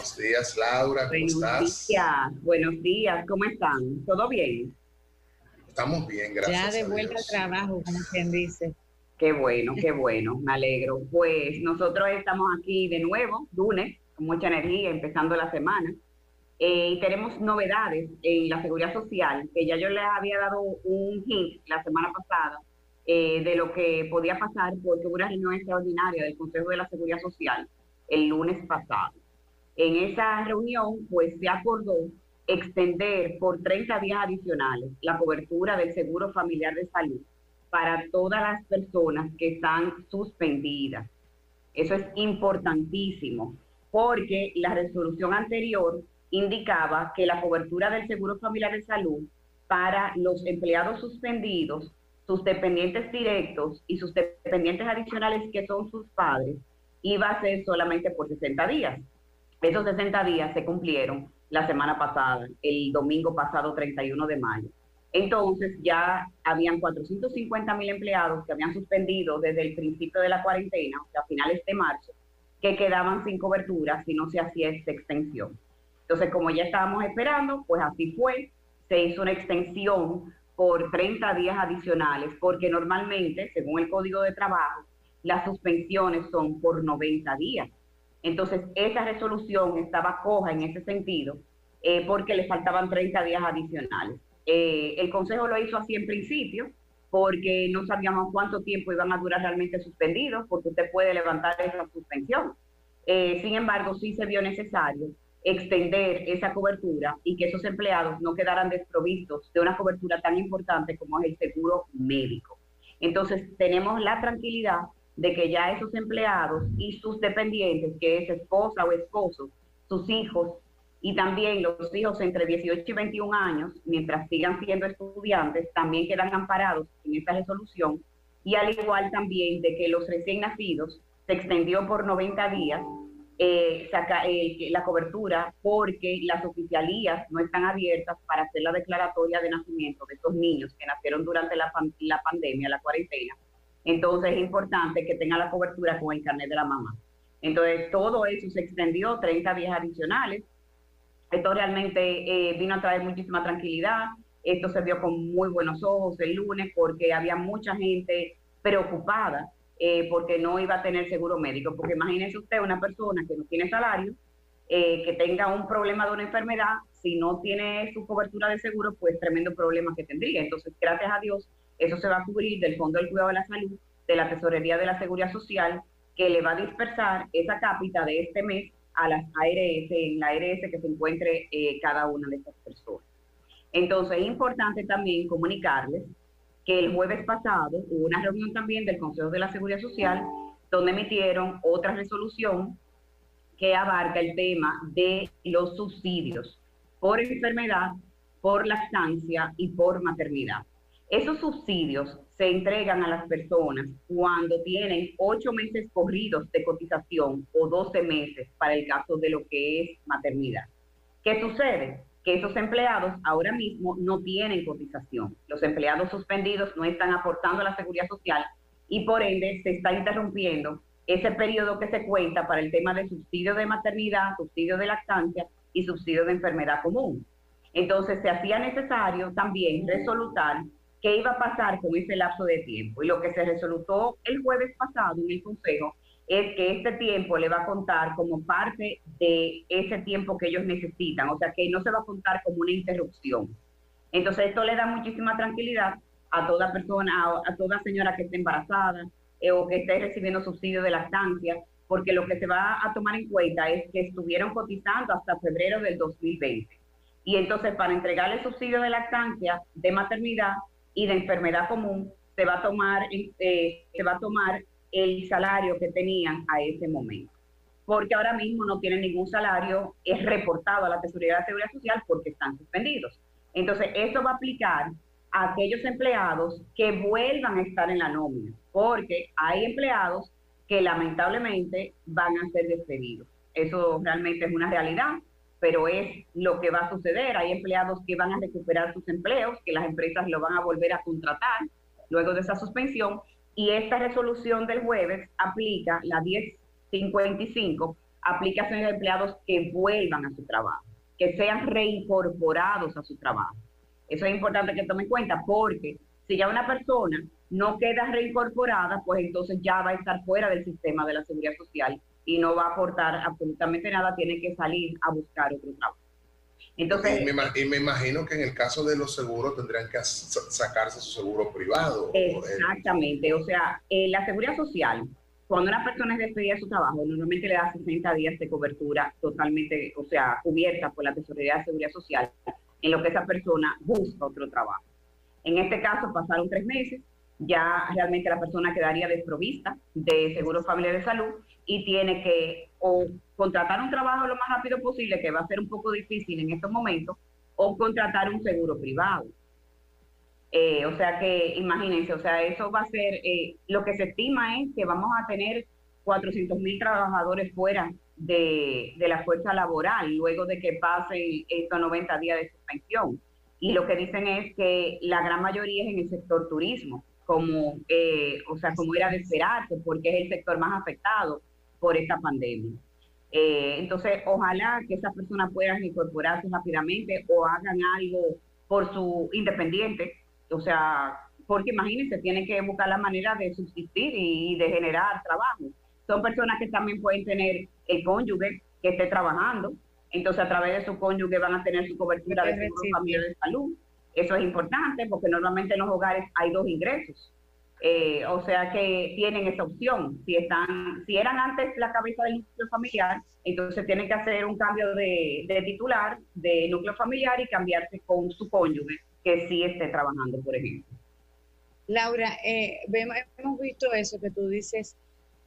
Buenos días, Laura, ¿cómo buenos estás? Días, buenos días, ¿cómo están? ¿Todo bien? Estamos bien, gracias. Ya de vuelta al trabajo, como quien dice. Qué bueno, qué bueno, me alegro. Pues nosotros estamos aquí de nuevo, lunes, con mucha energía, empezando la semana. Eh, y tenemos novedades en la seguridad social, que ya yo les había dado un hint la semana pasada eh, de lo que podía pasar porque hubo una reunión extraordinaria del Consejo de la Seguridad Social el lunes pasado. En esa reunión, pues se acordó extender por 30 días adicionales la cobertura del seguro familiar de salud para todas las personas que están suspendidas. Eso es importantísimo porque la resolución anterior indicaba que la cobertura del seguro familiar de salud para los empleados suspendidos, sus dependientes directos y sus dependientes adicionales que son sus padres, iba a ser solamente por 60 días. Esos 60 días se cumplieron la semana pasada, el domingo pasado 31 de mayo. Entonces ya habían 450 mil empleados que habían suspendido desde el principio de la cuarentena, o a finales de marzo, que quedaban sin cobertura si no se hacía esta extensión. Entonces, como ya estábamos esperando, pues así fue, se hizo una extensión por 30 días adicionales, porque normalmente, según el Código de Trabajo, las suspensiones son por 90 días. Entonces, esa resolución estaba coja en ese sentido, eh, porque le faltaban 30 días adicionales. Eh, el Consejo lo hizo así en principio, porque no sabíamos cuánto tiempo iban a durar realmente suspendidos, porque usted puede levantar esa suspensión. Eh, sin embargo, sí se vio necesario extender esa cobertura y que esos empleados no quedaran desprovistos de una cobertura tan importante como es el seguro médico. Entonces, tenemos la tranquilidad de que ya esos empleados y sus dependientes, que es esposa o esposo, sus hijos y también los hijos entre 18 y 21 años, mientras sigan siendo estudiantes, también quedan amparados en esta resolución. Y al igual también de que los recién nacidos se extendió por 90 días eh, saca, eh, la cobertura porque las oficialías no están abiertas para hacer la declaratoria de nacimiento de estos niños que nacieron durante la, la pandemia, la cuarentena entonces es importante que tenga la cobertura con el carnet de la mamá. Entonces todo eso se extendió 30 días adicionales. Esto realmente eh, vino a traer muchísima tranquilidad. Esto se vio con muy buenos ojos el lunes porque había mucha gente preocupada eh, porque no iba a tener seguro médico. Porque imagínese usted una persona que no tiene salario, eh, que tenga un problema de una enfermedad, si no tiene su cobertura de seguro, pues tremendo problema que tendría. Entonces, gracias a Dios, eso se va a cubrir del Fondo del Cuidado de la Salud, de la Tesorería de la Seguridad Social, que le va a dispersar esa cápita de este mes a las ARS, en la ARS que se encuentre eh, cada una de estas personas. Entonces es importante también comunicarles que el jueves pasado hubo una reunión también del Consejo de la Seguridad Social donde emitieron otra resolución que abarca el tema de los subsidios por enfermedad, por lactancia y por maternidad. Esos subsidios se entregan a las personas cuando tienen ocho meses corridos de cotización o doce meses para el caso de lo que es maternidad. ¿Qué sucede? Que esos empleados ahora mismo no tienen cotización. Los empleados suspendidos no están aportando a la seguridad social y por ende se está interrumpiendo ese periodo que se cuenta para el tema de subsidio de maternidad, subsidio de lactancia y subsidio de enfermedad común. Entonces se hacía necesario también resolutar qué iba a pasar con ese lapso de tiempo. Y lo que se resolutó el jueves pasado en el Consejo es que este tiempo le va a contar como parte de ese tiempo que ellos necesitan, o sea que no se va a contar como una interrupción. Entonces esto le da muchísima tranquilidad a toda persona, a, toda señora que esté embarazada eh, o que esté recibiendo subsidio de lactancia, porque lo que se va a tomar en cuenta es que estuvieron cotizando hasta febrero del 2020. Y entonces para entregarle subsidio de lactancia, de maternidad, y de enfermedad común, se va a tomar, eh, se va a tomar el salario que tenían a ese momento. Porque ahora mismo no tienen ningún salario, es reportado a la Tesorería de Seguridad Social porque están suspendidos. Entonces, eso va a aplicar a aquellos empleados que vuelvan a estar en la nómina, porque hay empleados que lamentablemente van a ser despedidos. Eso realmente es una realidad pero es lo que va a suceder. Hay empleados que van a recuperar sus empleos, que las empresas lo van a volver a contratar luego de esa suspensión. Y esta resolución del jueves aplica la 1055 aplicaciones de empleados que vuelvan a su trabajo, que sean reincorporados a su trabajo. Eso es importante que tome en cuenta porque si ya una persona no queda reincorporada, pues entonces ya va a estar fuera del sistema de la seguridad social y no va a aportar absolutamente nada, tiene que salir a buscar otro trabajo. Entonces, y, me, imagino que en el caso de los seguros tendrían que sacarse su seguro privado. Exactamente, o sea, eh, la seguridad social, cuando una persona es despedida de su trabajo, normalmente le da 60 días de cobertura totalmente, o sea, cubierta por la Tesorería de Seguridad Social, en lo que esa persona busca otro trabajo. En este caso pasaron tres meses, ya realmente la persona quedaría desprovista de seguro familiar de salud y tiene que o contratar un trabajo lo más rápido posible, que va a ser un poco difícil en estos momentos, o contratar un seguro privado. Eh, o sea que imagínense, o sea, eso va a ser, eh, lo que se estima es que vamos a tener 400 mil trabajadores fuera de, de, la fuerza laboral luego de que pasen estos 90 días de suspensión. Y lo que dicen es que la gran mayoría es en el sector turismo como, eh, o sea, como era de esperarse, porque es el sector más afectado por esta pandemia. Eh, entonces, ojalá que esas personas puedan incorporarse rápidamente o hagan algo por su independiente, o sea, porque imagínense, tienen que buscar la manera de subsistir y, de generar trabajo. Son personas que también pueden tener el cónyuge que esté trabajando, entonces a través de su cónyuge van a tener su cobertura de seguro familiar de salud eso es importante porque normalmente en los hogares hay dos ingresos. Eh, o sea que tienen esa opción. Si están, si eran antes la cabeza del núcleo familiar, entonces tienen que hacer un cambio de, titular de núcleo familiar y cambiarse con su cónyuge que sí esté trabajando, por ejemplo. Laura, eh, hemos visto eso que tú dices,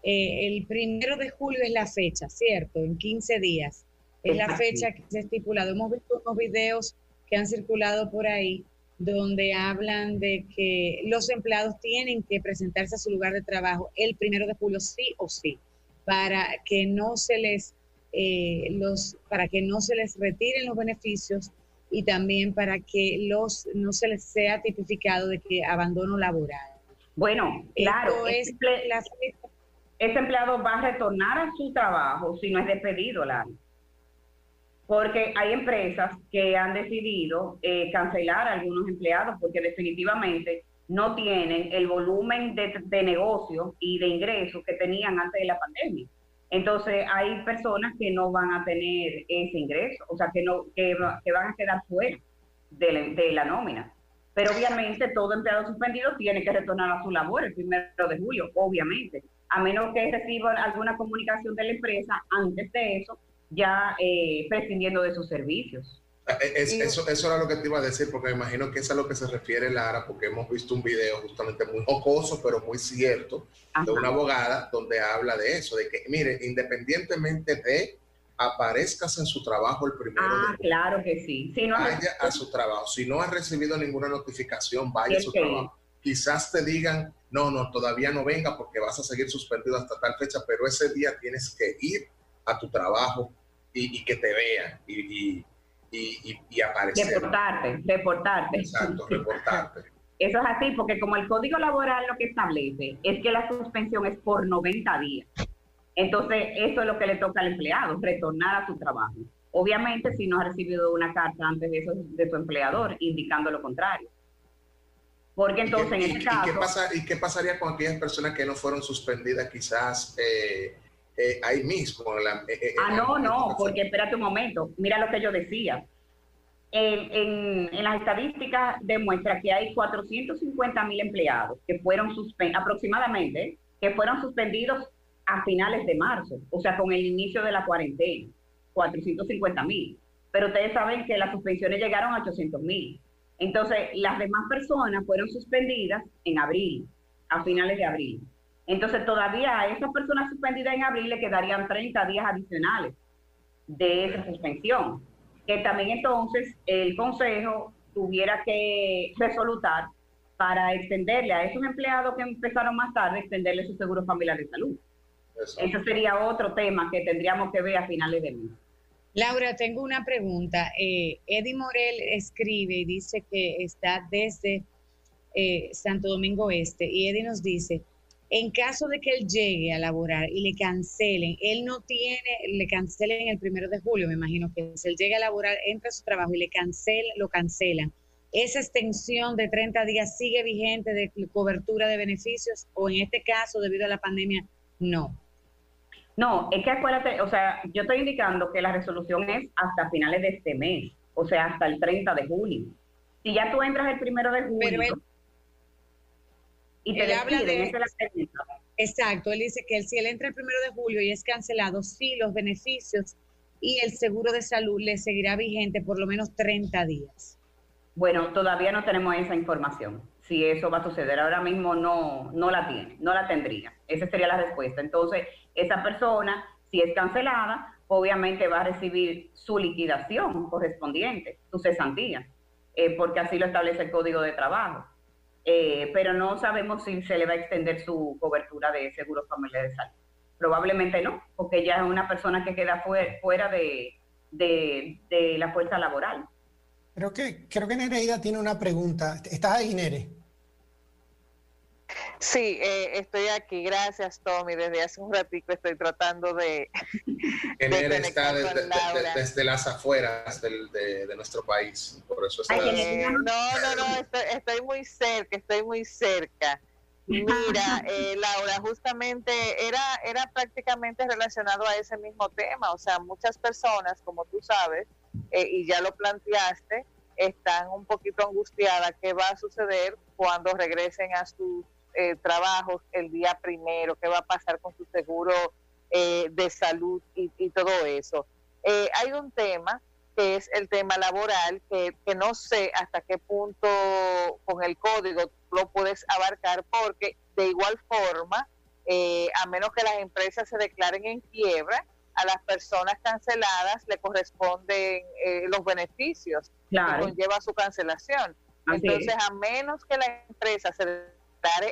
eh, el primero de julio es la fecha, ¿cierto? En 15 días es la fecha que se ha estipulado. Hemos visto unos videos que han circulado por ahí, donde hablan de que los empleados tienen que presentarse a su lugar de trabajo el primero de julio sí o sí, para que no se les eh, los, para que no se les retiren los beneficios y también para que los no se les sea tipificado de que abandono laboral. Bueno, claro, ese, empleado va a retornar a su trabajo si no es despedido, la porque hay empresas que han decidido eh, cancelar a algunos empleados porque definitivamente no tienen el volumen de, negocio y de ingresos que tenían antes de la pandemia. Entonces hay personas que no van a tener ese ingreso, o sea, que, no, que, van a quedar fuera de la, de nómina. Pero obviamente todo empleado suspendido tiene que retornar a su labor el primero de julio, obviamente, a menos que reciba alguna comunicación de la empresa antes de eso ya eh, prescindiendo de sus servicios. Ah, eh, eso, eso era lo que te iba a decir, porque me imagino que es a lo que se refiere Lara, porque hemos visto un video justamente muy jocoso, pero muy cierto, de una abogada donde habla de eso, de que, mire, independientemente de aparezcas en su trabajo el primero. Ah, claro que sí. Si no vaya a su trabajo. Si no ha recibido ninguna notificación, vaya a su trabajo. Quizás te digan, no, no, todavía no venga porque vas a seguir suspendido hasta tal fecha, pero ese día tienes que ir a tu trabajo y, que te vean y, y, y, aparecer. Reportarte, reportarte. Exacto, reportarte. Eso es así, porque como el Código Laboral lo que establece es que la suspensión es por 90 días. Entonces, eso es lo que le toca al empleado, retornar a su trabajo. Obviamente, si no ha recibido una carta antes de, eso, de su empleador indicando lo contrario. Porque entonces, en este caso... ¿y qué, pasa, ¿Y qué pasaría con aquellas personas que no fueron suspendidas quizás eh, eh, ahí mismo. Eh, eh, ah, no, no, porque espérate un momento, mira lo que yo decía. En, en, las estadísticas demuestra que hay 450 mil empleados que fueron suspendidos, aproximadamente, que fueron suspendidos a finales de marzo, o sea, con el inicio de la cuarentena, 450 mil. Pero ustedes saben que las suspensiones llegaron a 800 mil. Entonces, las demás personas fueron suspendidas en abril, a finales de abril. Entonces todavía a esas personas suspendidas en abril le quedarían 30 días adicionales de esa suspensión, que también entonces el Consejo tuviera que resolutar para extenderle a esos empleados que empezaron más tarde, extenderle su seguro familiar de salud. Eso. sería otro tema que tendríamos que ver a finales de mes. Laura, tengo una pregunta. Eh, Eddie Morel escribe y dice que está desde eh, Santo Domingo Este y Eddie nos dice, En caso de que él llegue a laborar y le cancelen, él no tiene, le cancelen el primero de julio, me imagino que si él llega a laborar, entra a su trabajo y le cancela, lo cancelan. ¿Esa extensión de 30 días sigue vigente de cobertura de beneficios o en este caso, debido a la pandemia, no? No, es que acuérdate, o sea, yo estoy indicando que la resolución es hasta finales de este mes, o sea, hasta el 30 de julio. Si ya tú entras el primero de julio y te despiden, de, la Exacto, él dice que si él entra el primero de julio y es cancelado, sí, los beneficios y el seguro de salud le seguirá vigente por lo menos 30 días. Bueno, todavía no tenemos esa información. Si eso va a suceder ahora mismo, no, no la tiene, no la tendría. Esa sería la respuesta. Entonces, esa persona, si es cancelada, obviamente va a recibir su liquidación correspondiente, su cesantía, eh, porque así lo establece el Código de Trabajo. Eh, pero no sabemos si se le va a extender su cobertura de seguro familiar de salud. Probablemente no, porque ya es una persona que queda fuera, de, de, la fuerza laboral. Creo que, creo que Nereida tiene una pregunta. ¿Estás ahí, Nere? Sí, eh, estoy aquí. Gracias, Tommy. Desde hace un ratito estoy tratando de. Nere está desde, las afueras de, nuestro país. Por eso está. Eh, no, no, no. Estoy, muy cerca. Estoy muy cerca. Mira, eh, Laura, justamente era, era prácticamente relacionado a ese mismo tema. O sea, muchas personas, como tú sabes, y ya lo planteaste, están un poquito angustiadas. ¿Qué va a suceder cuando regresen a sus eh, trabajos el día primero? ¿Qué va a pasar con su seguro eh, de salud y, todo eso? Eh, hay un tema que es el tema laboral, que, que, no sé hasta qué punto con el código lo puedes abarcar, porque de igual forma, a menos que las empresas se declaren en quiebra, a las personas canceladas le corresponden los beneficios que conlleva su cancelación. Entonces, a menos que la empresa se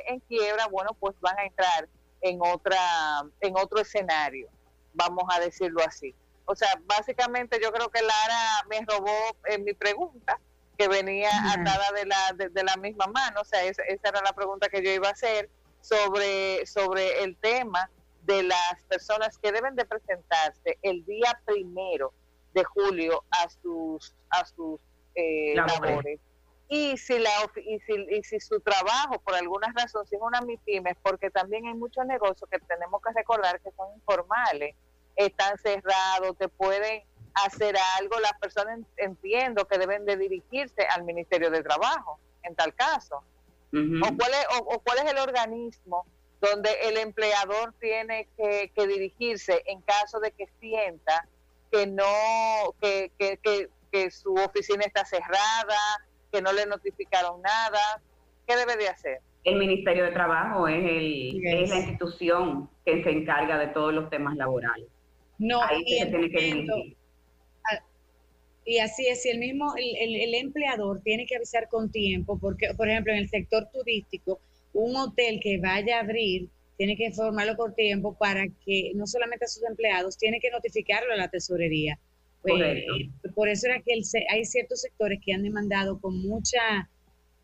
en quiebra, bueno, pues van a entrar en otra, en otro escenario, vamos a decirlo así. O sea, básicamente yo creo que Lara me robó en eh, mi pregunta, que venía atada de la, de, la misma mano, o sea, esa, esa, era la pregunta que yo iba a hacer sobre, sobre el tema de las personas que deben de presentarse el día primero de julio a sus, a sus eh, labores y si, la, y si, y si su trabajo, por alguna razón, si es una MIPIMES, porque también hay muchos negocios que tenemos que recordar que son informales, están cerrados, te pueden hacer algo, las personas entiendo que deben de dirigirse al Ministerio de Trabajo, en tal caso. o, cuál es, o, cuál es el organismo donde el empleador tiene que, que dirigirse en caso de que sienta que no, que, que, que, que su oficina está cerrada, que no le notificaron nada. ¿Qué debe de hacer? El Ministerio de Trabajo es, el, es la institución que se encarga de todos los temas laborales. No, y, se tiene que y así es, si el mismo, el, el, empleador tiene que avisar con tiempo, porque, por ejemplo, en el sector turístico, un hotel que vaya a abrir tiene que informarlo con tiempo para que no solamente a sus empleados, tiene que notificarlo a la tesorería eh, por eso era que hay ciertos sectores que han demandado con mucha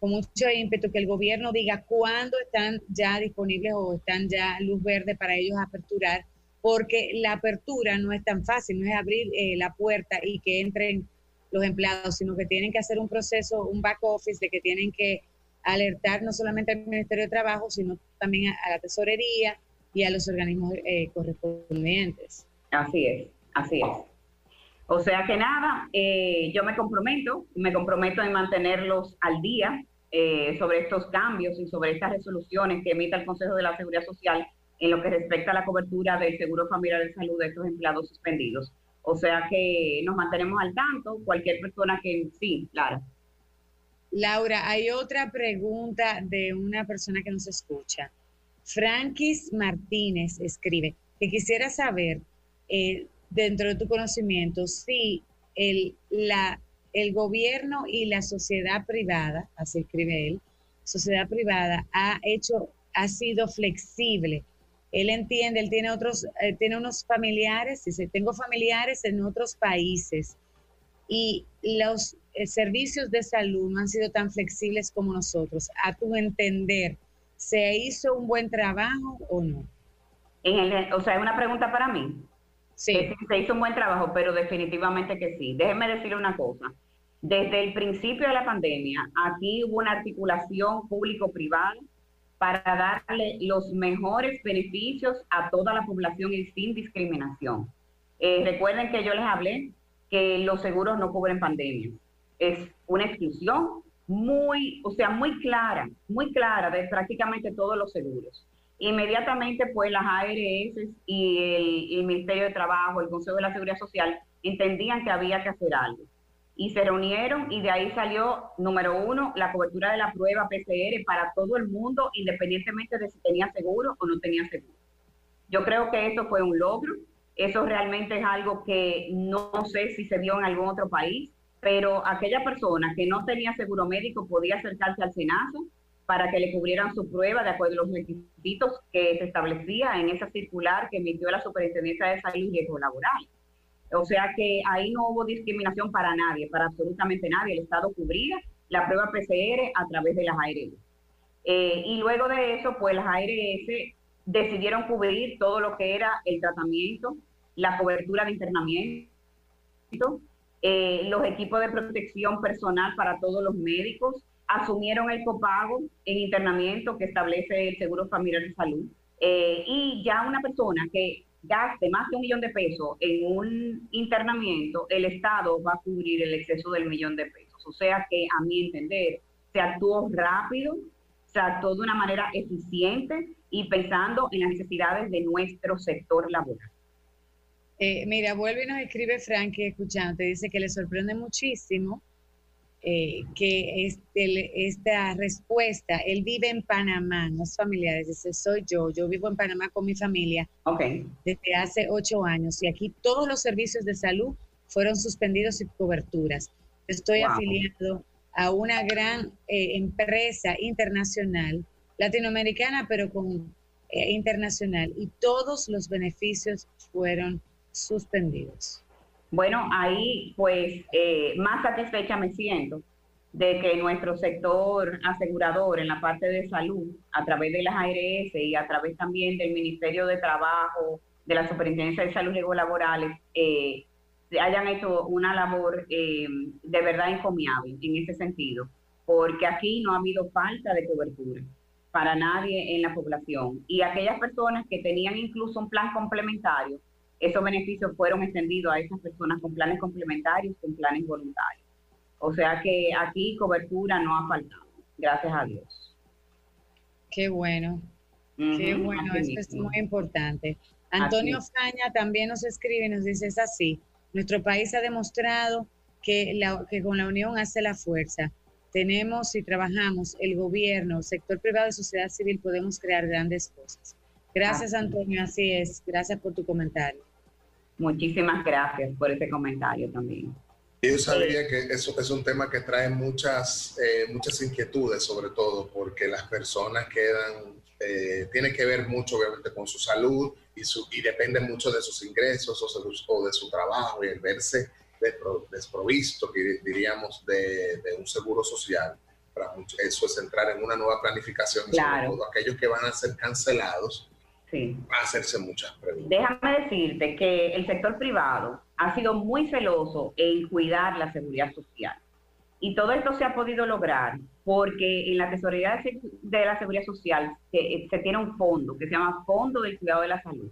con mucho ímpetu que el gobierno diga cuándo están ya disponibles o están ya luz verde para ellos aperturar, porque la apertura no es tan fácil, no es abrir eh, la puerta y que entren los empleados, sino que tienen que hacer un proceso, un back office de que tienen que alertar no solamente al Ministerio de Trabajo, sino también a, la tesorería y a los organismos eh, correspondientes. Así es, así es. O sea que nada, eh, yo me comprometo, me comprometo en mantenerlos al día eh, sobre estos cambios y sobre estas resoluciones que emita el Consejo de la Seguridad Social en lo que respecta a la cobertura del seguro familiar de salud de estos empleados suspendidos. O sea que nos mantenemos al tanto, cualquier persona que sí, claro. Laura, hay otra pregunta de una persona que nos escucha. Frankis Martínez escribe que quisiera saber eh, dentro de tu conocimiento si el, la, el gobierno y la sociedad privada, así escribe él, sociedad privada ha hecho, ha sido flexible. Él entiende, él tiene otros, eh, tiene unos familiares, dice, tengo familiares en otros países y los eh, servicios de salud no han sido tan flexibles como nosotros. A tu entender, ¿se hizo un buen trabajo o no? En o sea, es una pregunta para mí. Sí. se hizo un buen trabajo, pero definitivamente que sí. Déjenme decirle una cosa. Desde el principio de la pandemia, aquí hubo una articulación público-privada para darle los mejores beneficios a toda la población y sin discriminación. Eh, recuerden que yo les hablé que los seguros no cubren pandemia. Es una exclusión muy, o sea, muy clara, muy clara de prácticamente todos los seguros. Inmediatamente, pues las ARS y el, Ministerio de Trabajo, el Consejo de la Seguridad Social, entendían que había que hacer algo. Y se reunieron y de ahí salió, número uno, la cobertura de la prueba PCR para todo el mundo, independientemente de si tenía seguro o no tenía seguro. Yo creo que eso fue un logro. Eso realmente es algo que no sé si se dio en algún otro país, pero aquella persona que no tenía seguro médico podía acercarse al SENASO para que le cubrieran su prueba de acuerdo a los requisitos que se establecía en esa circular que emitió la Superintendencia de Salud y Riesgo Laboral. O sea que ahí no hubo discriminación para nadie, para absolutamente nadie. El Estado cubría la prueba PCR a través de las ARS. Eh, y luego de eso, pues las ARS decidieron cubrir todo lo que era el tratamiento, la cobertura de internamiento, eh, los equipos de protección personal para todos los médicos, asumieron el copago en internamiento que establece el Seguro Familiar de Salud. Eh, y ya una persona que gaste más de un millón de pesos en un internamiento, el Estado va a cubrir el exceso del millón de pesos. O sea que, a mi entender, se actuó rápido, se actuó de una manera eficiente y pensando en las necesidades de nuestro sector laboral. Eh, mira, vuelve y nos escribe Frankie escuchando, dice que le sorprende muchísimo eh, que este, esta respuesta, él vive en Panamá, no es familiar, dice, soy yo, yo vivo en Panamá con mi familia okay. desde hace ocho años y aquí todos los servicios de salud fueron suspendidos y coberturas. Estoy afiliado a una gran eh, empresa internacional, latinoamericana, pero con eh, internacional, y todos los beneficios fueron suspendidos. Bueno, ahí pues eh, más satisfecha me siento de que nuestro sector asegurador en la parte de salud, a través de las ARS y a través también del Ministerio de Trabajo, de la Superintendencia de Salud y Laborales, eh, hayan hecho una labor eh, de verdad encomiable en ese sentido, porque aquí no ha habido falta de cobertura para nadie en la población. Y aquellas personas que tenían incluso un plan complementario, esos beneficios fueron extendidos a esas personas con planes complementarios, con planes voluntarios. O sea que aquí cobertura no ha faltado, gracias a Dios. Qué bueno, qué bueno, esto es muy importante. Antonio Faña también nos escribe y nos dice, es así, nuestro país ha demostrado que, la, que con la unión hace la fuerza. Tenemos y trabajamos, el gobierno, sector privado y sociedad civil, podemos crear grandes cosas. Gracias, Antonio, así es. Gracias por tu comentario. Muchísimas gracias por ese comentario también. Yo sabía que eso es un tema que trae muchas, eh, muchas inquietudes, sobre todo porque las personas quedan, eh, tiene que ver mucho obviamente con su salud y, su, y depende mucho de sus ingresos o, de su trabajo y el verse desprovisto, diríamos, de, un seguro social. Para eso es entrar en una nueva planificación, claro. sobre todo aquellos que van a ser cancelados sí. a hacerse muchas preguntas. Déjame decirte que el sector privado ha sido muy celoso en cuidar la seguridad social. Y todo esto se ha podido lograr porque en la tesorería de la seguridad social se, se tiene un fondo que se llama Fondo del Cuidado de la Salud.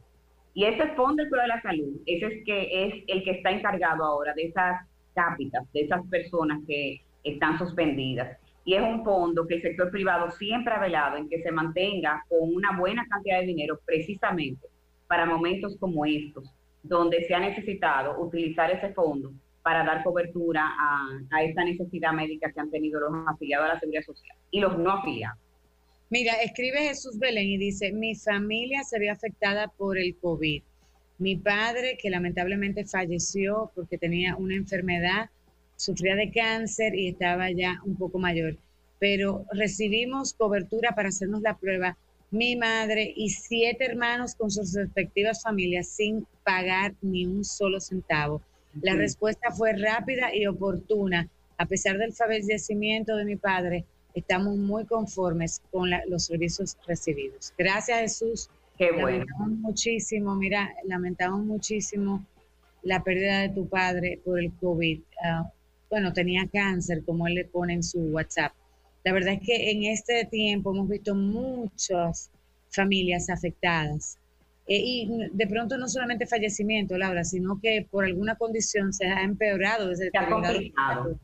Y ese fondo del cuidado de la salud, ese es, que es el que está encargado ahora de esas cápitas, de esas personas que están suspendidas y es un fondo que el sector privado siempre ha velado en que se mantenga con una buena cantidad de dinero precisamente para momentos como estos, donde se ha necesitado utilizar ese fondo para dar cobertura a, esta necesidad médica que han tenido los afiliados a la seguridad social y los no afiliados. Mira, escribe Jesús Belén y dice, mi familia se ve afectada por el COVID. Mi padre, que lamentablemente falleció porque tenía una enfermedad sufría de cáncer y estaba ya un poco mayor, pero recibimos cobertura para hacernos la prueba mi madre y siete hermanos con sus respectivas familias sin pagar ni un solo centavo. La respuesta fue rápida y oportuna. A pesar del fallecimiento de mi padre, estamos muy conformes con los servicios recibidos. Gracias Jesús. Qué bueno. Lamentamos muchísimo, mira, lamentamos muchísimo la pérdida de tu padre por el COVID. Ah, bueno, tenía cáncer, como él le pone en su WhatsApp. La verdad es que en este tiempo hemos visto muchas familias afectadas. Eh, y de pronto no solamente fallecimiento, Laura, sino que por alguna condición se ha empeorado desde se ha complicado.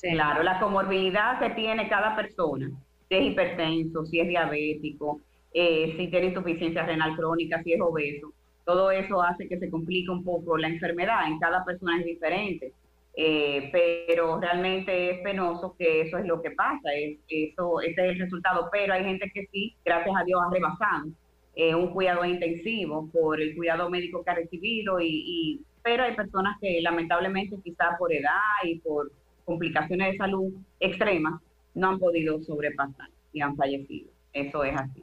Claro, la comorbilidad que tiene cada persona, si es hipertenso, si es diabético, eh, si tiene insuficiencia renal crónica, si es obeso, todo eso hace que se complique un poco la enfermedad. En cada persona es diferente. Eh, pero realmente es penoso que eso es lo que pasa, es, eso, ese es el resultado, pero hay gente que sí, gracias a Dios, ha rebasado eh, un cuidado intensivo por el cuidado médico que ha recibido, y, pero hay personas que lamentablemente quizás por edad y por complicaciones de salud extremas no han podido sobrepasar y han fallecido. Eso es así.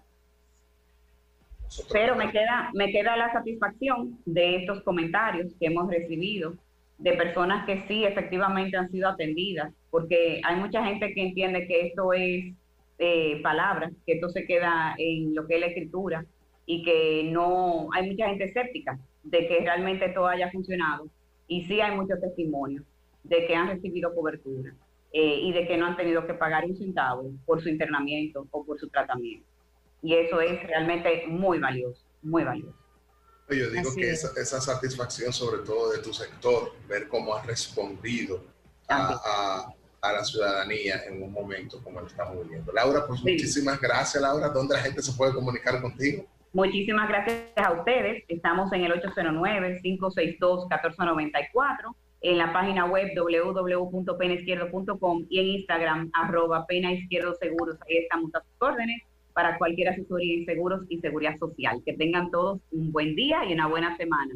Pero me queda, me queda la satisfacción de estos comentarios que hemos recibido de personas que sí efectivamente han sido atendidas, porque hay mucha gente que entiende que esto es eh, palabras, que esto se queda en lo que es la escritura y que no, hay mucha gente escéptica de que realmente todo haya funcionado y sí hay muchos testimonios de que han recibido cobertura eh, y de que no han tenido que pagar un centavo por su internamiento o por su tratamiento. Y eso es realmente muy valioso, muy valioso. Yo digo que esa, satisfacción, sobre todo de tu sector, ver cómo has respondido a, la ciudadanía en un momento como el que estamos viviendo. Laura, pues muchísimas gracias, Laura. ¿Dónde la gente se puede comunicar contigo? Muchísimas gracias a ustedes. Estamos en el 809-562-1494, en la página web www.penaizquierdo.com y en Instagram, arroba pena izquierdo seguros. Ahí estamos a sus órdenes para cualquier asesoría en seguros y seguridad social. Que tengan todos un buen día y una buena semana.